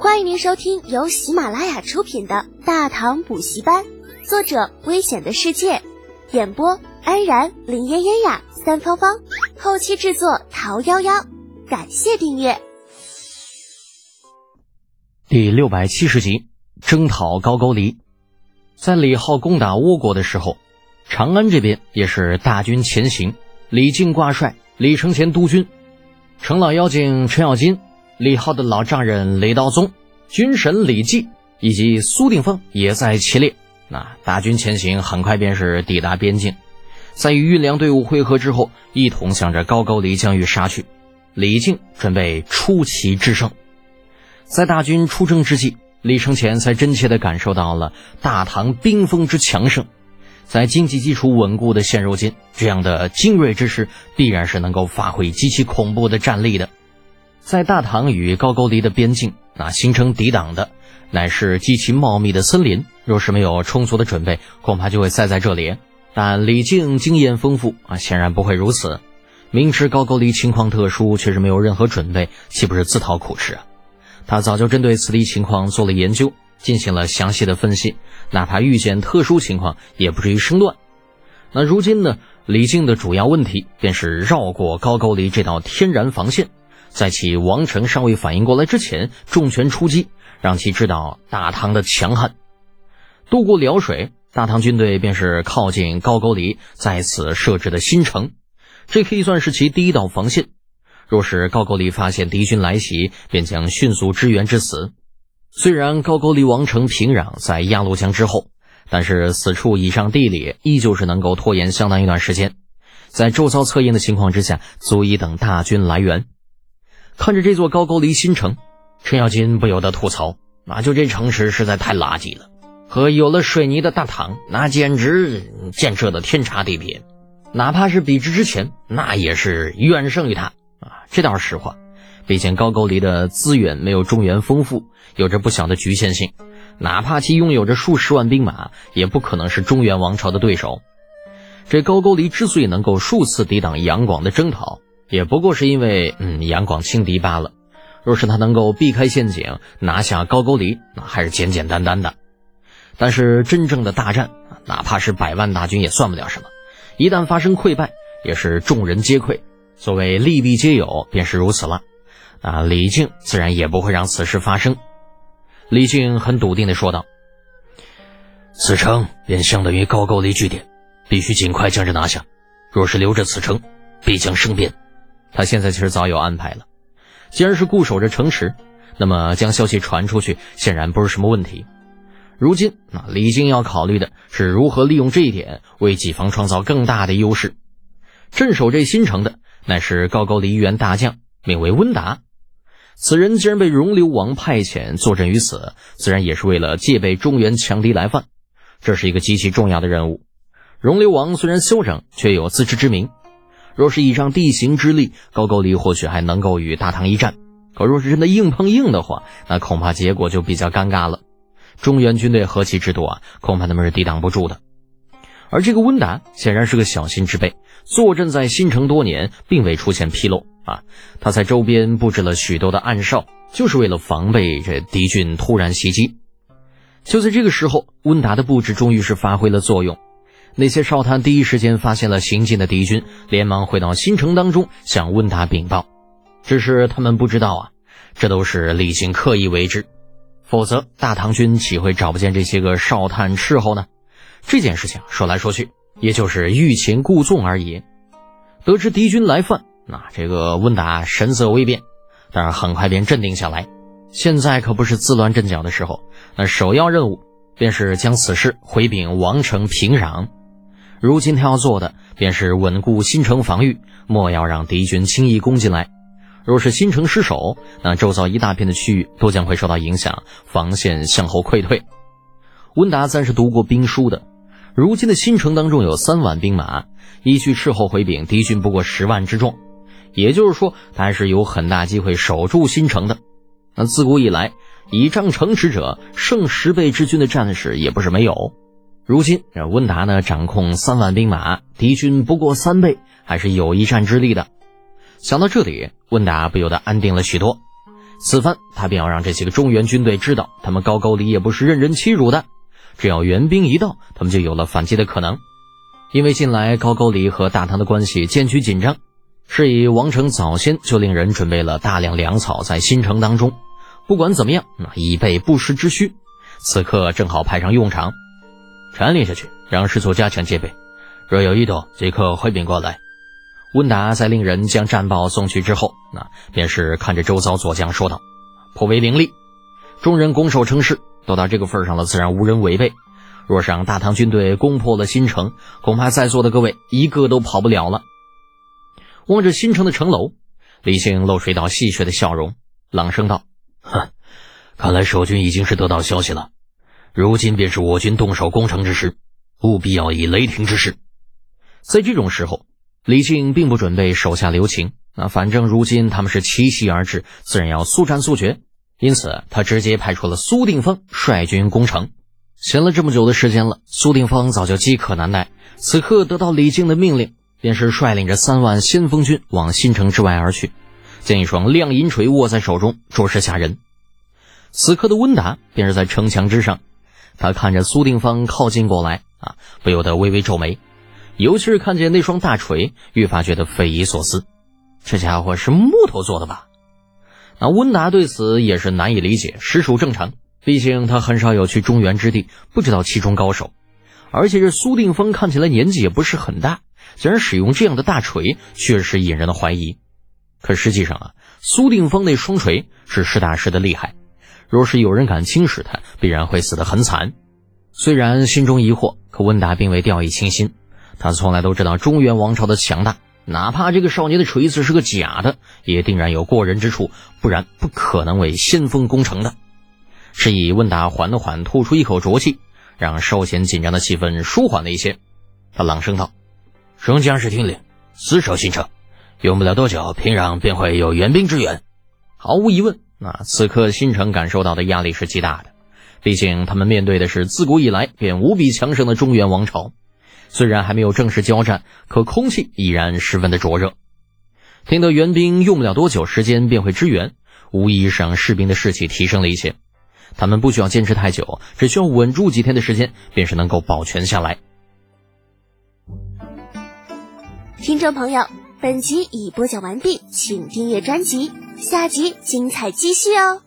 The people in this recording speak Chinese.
欢迎您收听由喜马拉雅出品的《大唐补习班》，作者：危险的世界，演播：安然、林嫣嫣呀、三芳芳，后期制作：桃夭夭。感谢订阅。第六百七十集，征讨高句丽。在李浩攻打倭国的时候，长安这边也是大军前行，李靖挂帅，李承乾督军，程老妖精程咬金。李浩的老丈人李道宗、军神李绩以及苏定峰也在其列。那大军前行，很快便是抵达边境，在与运粮队伍会合之后，一同向着高句丽疆域杀去。李靖准备出奇制胜。在大军出征之际，李承乾才真切地感受到了大唐兵锋之强盛。在经济基础稳固的现如今，这样的精锐之师必然是能够发挥极其恐怖的战力的。在大唐与高句丽的边境，那形成抵挡的乃是极其茂密的森林。若是没有充足的准备，恐怕就会塞在这里。但李靖经验丰富啊，显然不会如此。明知高句丽情况特殊，却是没有任何准备，岂不是自讨苦吃啊？他早就针对此地情况做了研究，进行了详细的分析，哪怕遇见特殊情况，也不至于生乱。那如今呢？李靖的主要问题便是绕过高句丽这道天然防线。在其王城尚未反应过来之前，重拳出击，让其知道大唐的强悍。渡过辽水，大唐军队便是靠近高句丽在此设置的新城，这可以算是其第一道防线。若是高句丽发现敌军来袭，便将迅速支援至此。虽然高句丽王城平壤在鸭绿江之后，但是此处以上地理依旧是能够拖延相当一段时间，在周遭策应的情况之下，足以等大军来援。看着这座高句丽新城，程咬金不由得吐槽：“啊，就这城市实在太垃圾了，和有了水泥的大唐，那简直建设的天差地别。哪怕是比之之前，那也是远胜于它啊。这倒是实话。毕竟高句丽的资源没有中原丰富，有着不小的局限性。哪怕其拥有着数十万兵马，也不可能是中原王朝的对手。这高句丽之所以能够数次抵挡杨广的征讨。”也不过是因为，嗯，杨广轻敌罢了。若是他能够避开陷阱，拿下高句丽，那还是简简单单的。但是真正的大战，哪怕是百万大军也算不了什么。一旦发生溃败，也是众人皆溃。所谓利弊皆有，便是如此了。啊，李靖自然也不会让此事发生。李靖很笃定地说道：“此城便相当于高句丽据点，必须尽快将之拿下。若是留着此城，必将生变。”他现在其实早有安排了，既然是固守着城池，那么将消息传出去显然不是什么问题。如今，那李靖要考虑的是如何利用这一点为己方创造更大的优势。镇守这新城的乃是高句丽一员大将，名为温达。此人既然被容流王派遣坐镇于此，自然也是为了戒备中原强敌来犯。这是一个极其重要的任务。容流王虽然休整，却有自知之明。若是倚仗地形之力，高句丽或许还能够与大唐一战。可若是真的硬碰硬的话，那恐怕结果就比较尴尬了。中原军队何其之多啊，恐怕他们是抵挡不住的。而这个温达显然是个小心之辈，坐镇在新城多年，并未出现纰漏啊。他在周边布置了许多的暗哨，就是为了防备这敌军突然袭击。就在这个时候，温达的布置终于是发挥了作用。那些哨探第一时间发现了行进的敌军，连忙回到新城当中向温达禀报。只是他们不知道啊，这都是李靖刻意为之，否则大唐军岂会找不见这些个哨探斥候呢？这件事情说来说去，也就是欲擒故纵而已。得知敌军来犯，那这个温达神色微变，但是很快便镇定下来。现在可不是自乱阵脚的时候，那首要任务便是将此事回禀王城平壤。如今他要做的便是稳固新城防御，莫要让敌军轻易攻进来。若是新城失守，那周遭一大片的区域都将会受到影响，防线向后溃退。温达暂是读过兵书的，如今的新城当中有三万兵马，依据斥候回禀，敌军不过十万之众，也就是说，他是有很大机会守住新城的。那自古以来，倚仗城池者胜十倍之军的战士也不是没有。如今，这温达呢掌控三万兵马，敌军不过三倍，还是有一战之力的。想到这里，温达不由得安定了许多。此番他便要让这些个中原军队知道，他们高句丽也不是任人欺辱的。只要援兵一到，他们就有了反击的可能。因为近来高句丽和大唐的关系渐趋紧张，是以王成早先就令人准备了大量粮草在新城当中。不管怎么样，那以备不时之需。此刻正好派上用场，传令下去，让师祖加强戒备。若有异动，即刻回禀过来。温达在令人将战报送去之后，那便是看着周遭左将说道：“颇为凌厉，众人拱手称是。都到这个份上了，自然无人违背。若是让大唐军队攻破了新城，恐怕在座的各位一个都跑不了了。”望着新城的城楼，李靖露出一道戏谑的笑容，朗声道：“哼，看来守军已经是得到消息了。如今便是我军动手攻城之时，务必要以雷霆之势。在这种时候。”李靖并不准备手下留情，那反正如今他们是奇袭而至，自然要速战速决。因此，他直接派出了苏定方率军攻城。闲了这么久的时间了，苏定方早就饥渴难耐，此刻得到李靖的命令，便是率领着三万先锋军往新城之外而去，将一双亮银锤握在手中，着实吓人。此刻的温达便是在城墙之上，他看着苏定方靠近过来，啊，不由得微微皱眉。尤其是看见那双大锤，愈发觉得匪夷所思。这家伙是木头做的吧？那温达对此也是难以理解，实属正常。毕竟他很少有去中原之地，不知道其中高手。而且这苏定峰看起来年纪也不是很大，竟然使用这样的大锤，确实引人的怀疑。可实际上啊，苏定峰那双锤是实打实的厉害。若是有人敢轻视他，必然会死得很惨。虽然心中疑惑，可温达并未掉以轻心。他从来都知道中原王朝的强大，哪怕这个少年的锤子是个假的，也定然有过人之处，不然不可能为先锋攻城的。是以温达缓缓，吐出一口浊气，让稍显紧张的气氛舒缓了一些。他朗声道：“圣将士听令，死守新城，用不了多久，平壤便会有援兵支援。”毫无疑问，那此刻新城感受到的压力是极大的，毕竟他们面对的是自古以来便无比强盛的中原王朝。虽然还没有正式交战，可空气依然十分的灼热。听到援兵用不了多久时间便会支援，无疑是让士兵的士气提升了一些。他们不需要坚持太久，只需要稳住几天的时间，便是能够保全下来。听众朋友，本集已播讲完毕，请订阅专辑，下集精彩继续哦。